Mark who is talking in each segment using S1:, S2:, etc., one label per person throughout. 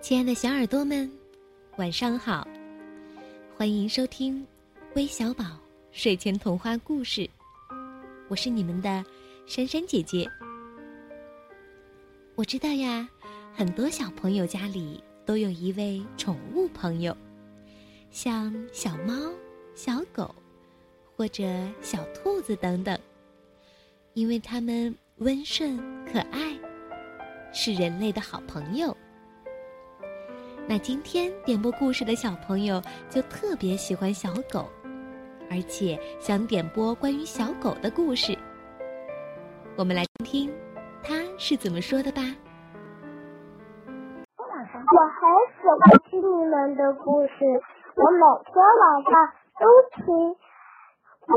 S1: 亲爱的小耳朵们，晚上好！欢迎收听微小宝睡前童话故事，我是你们的珊珊姐姐。我知道呀，很多小朋友家里都有一位宠物朋友，像小猫、小狗或者小兔子等等，因为它们温顺可爱，是人类的好朋友。那今天点播故事的小朋友就特别喜欢小狗，而且想点播关于小狗的故事。我们来听听他是怎么说的吧。
S2: 我很喜欢听你们的故事，我每天晚上都听。我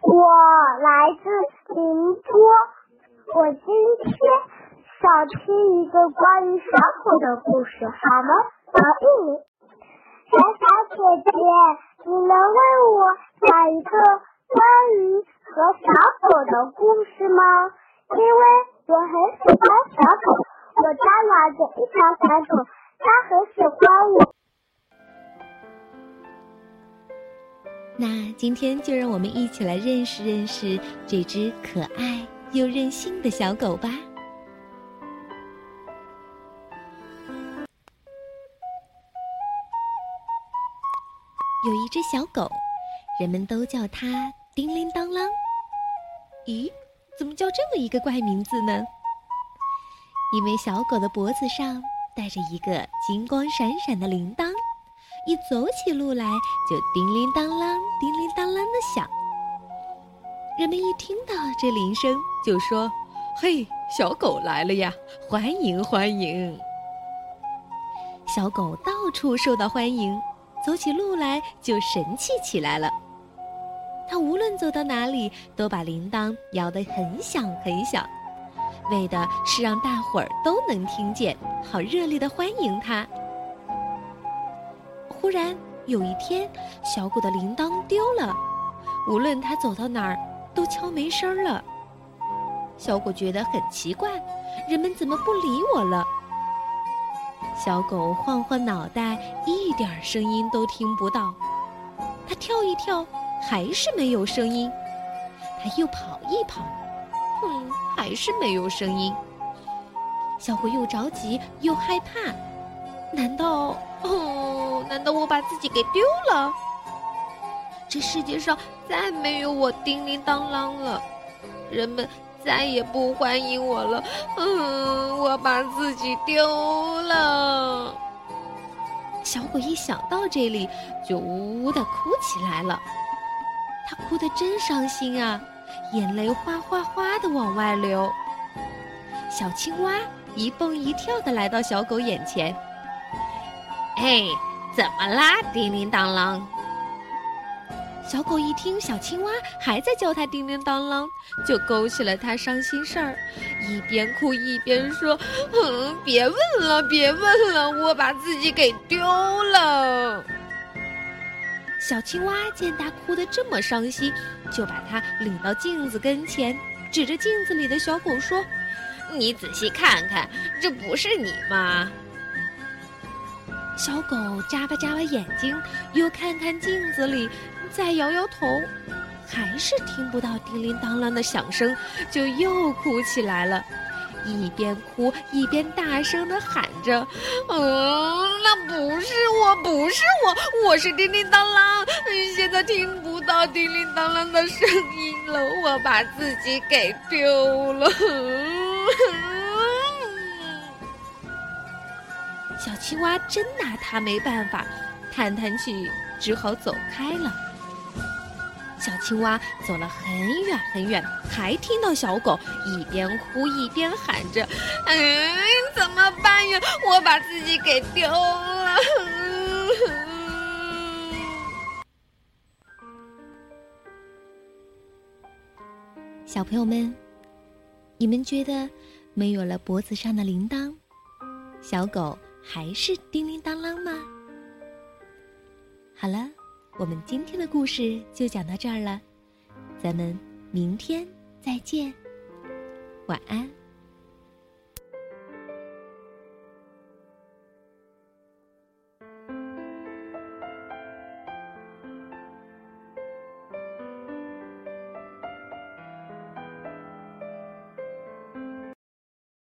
S2: 我来自宁波，我今天。想听一个关于小狗的故事，好吗？我应你。小小姐姐，你能为我讲一个关于和小狗的故事吗？因为我很喜欢小狗，我家养着一条小狗，它很喜欢我。
S1: 那今天就让我们一起来认识认识这只可爱又任性的小狗吧。只小狗，人们都叫它叮铃当啷。咦，怎么叫这么一个怪名字呢？因为小狗的脖子上戴着一个金光闪闪的铃铛，一走起路来就叮铃当啷、叮铃当啷的响。人们一听到这铃声，就说：“嘿，小狗来了呀，欢迎欢迎！”小狗到处受到欢迎。走起路来就神气起来了。他无论走到哪里，都把铃铛摇得很响很响，为的是让大伙儿都能听见，好热烈的欢迎他。忽然有一天，小狗的铃铛丢了，无论他走到哪儿，都敲没声儿了。小狗觉得很奇怪，人们怎么不理我了？小狗晃晃脑袋，一点声音都听不到。它跳一跳，还是没有声音。它又跑一跑，哼，还是没有声音。小狗又着急又害怕，难道哦？难道我把自己给丢了？这世界上再没有我叮铃当啷了，人们。再也不欢迎我了，嗯，我把自己丢了。小狗一想到这里，就呜呜的哭起来了。它哭得真伤心啊，眼泪哗哗哗的往外流。小青蛙一蹦一跳的来到小狗眼前，哎，怎么啦？叮铃当啷。小狗一听小青蛙还在叫它叮叮当啷，就勾起了它伤心事儿，一边哭一边说：“嗯，别问了，别问了，我把自己给丢了。”小青蛙见它哭得这么伤心，就把它领到镜子跟前，指着镜子里的小狗说：“你仔细看看，这不是你吗？”小狗眨巴眨巴眼睛，又看看镜子里。再摇摇头，还是听不到叮铃当啷的响声，就又哭起来了。一边哭一边大声的喊着：“嗯，那不是我，不是我，我是叮铃当啷。现在听不到叮铃当啷的声音了，我把自己给丢了。”小青蛙真拿他没办法，叹叹气，只好走开了。小青蛙走了很远很远，还听到小狗一边哭一边喊着：“嗯，怎么办呀？我把自己给丢了。”小朋友们，你们觉得没有了脖子上的铃铛，小狗还是叮铃当啷吗？好了。我们今天的故事就讲到这儿了，咱们明天再见，晚安。